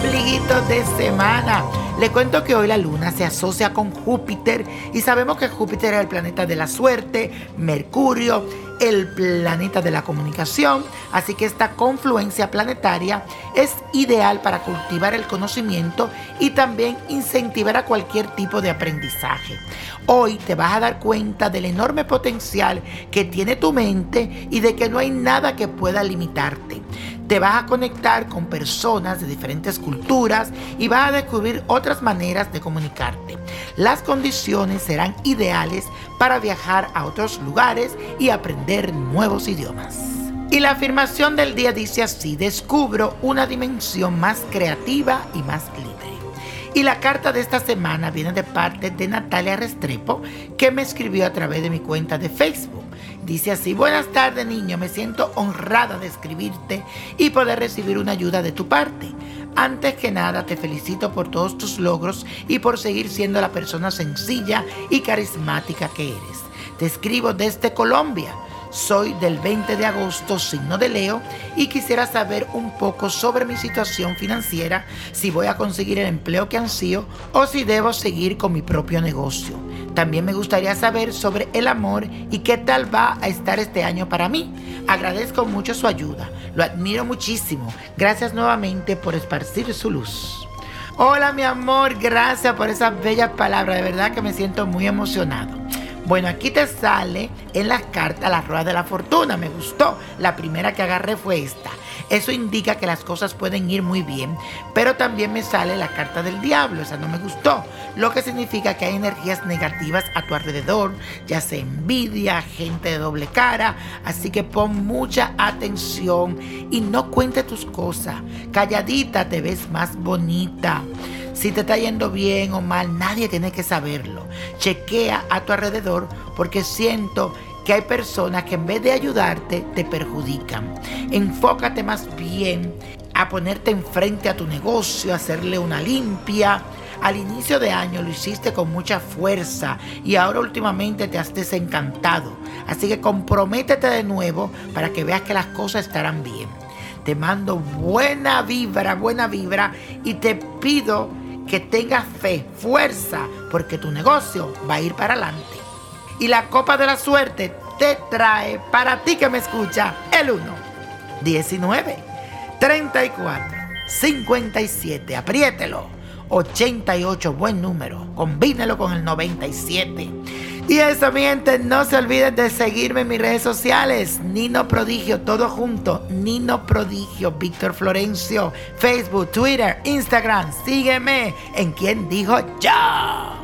finecito de semana. Le cuento que hoy la luna se asocia con Júpiter y sabemos que Júpiter es el planeta de la suerte, Mercurio, el planeta de la comunicación, así que esta confluencia planetaria es ideal para cultivar el conocimiento y también incentivar a cualquier tipo de aprendizaje. Hoy te vas a dar cuenta del enorme potencial que tiene tu mente y de que no hay nada que pueda limitarte. Te vas a conectar con personas de diferentes culturas y vas a descubrir otras maneras de comunicarte. Las condiciones serán ideales para viajar a otros lugares y aprender nuevos idiomas. Y la afirmación del día dice así, descubro una dimensión más creativa y más libre. Y la carta de esta semana viene de parte de Natalia Restrepo, que me escribió a través de mi cuenta de Facebook. Dice así, buenas tardes niño, me siento honrada de escribirte y poder recibir una ayuda de tu parte. Antes que nada te felicito por todos tus logros y por seguir siendo la persona sencilla y carismática que eres. Te escribo desde Colombia. Soy del 20 de agosto, signo de Leo, y quisiera saber un poco sobre mi situación financiera, si voy a conseguir el empleo que ansío o si debo seguir con mi propio negocio. También me gustaría saber sobre el amor y qué tal va a estar este año para mí. Agradezco mucho su ayuda, lo admiro muchísimo. Gracias nuevamente por esparcir su luz. Hola mi amor, gracias por esas bellas palabras, de verdad que me siento muy emocionado. Bueno, aquí te sale en las cartas la rueda de la fortuna. Me gustó. La primera que agarré fue esta. Eso indica que las cosas pueden ir muy bien. Pero también me sale la carta del diablo. Esa no me gustó. Lo que significa que hay energías negativas a tu alrededor. Ya sea envidia, gente de doble cara. Así que pon mucha atención y no cuente tus cosas. Calladita te ves más bonita. Si te está yendo bien o mal, nadie tiene que saberlo. Chequea a tu alrededor porque siento que hay personas que en vez de ayudarte te perjudican. Enfócate más bien a ponerte enfrente a tu negocio, a hacerle una limpia. Al inicio de año lo hiciste con mucha fuerza y ahora últimamente te has desencantado. Así que comprométete de nuevo para que veas que las cosas estarán bien. Te mando buena vibra, buena vibra y te pido que tengas fe, fuerza, porque tu negocio va a ir para adelante. Y la copa de la suerte te trae para ti que me escucha el 1, 19, 34, 57, apriételo, 88, buen número, combínelo con el 97. Y eso, mi gente, no se olviden de seguirme en mis redes sociales. Nino Prodigio, todo junto. Nino Prodigio, Víctor Florencio, Facebook, Twitter, Instagram. Sígueme en quien dijo yo.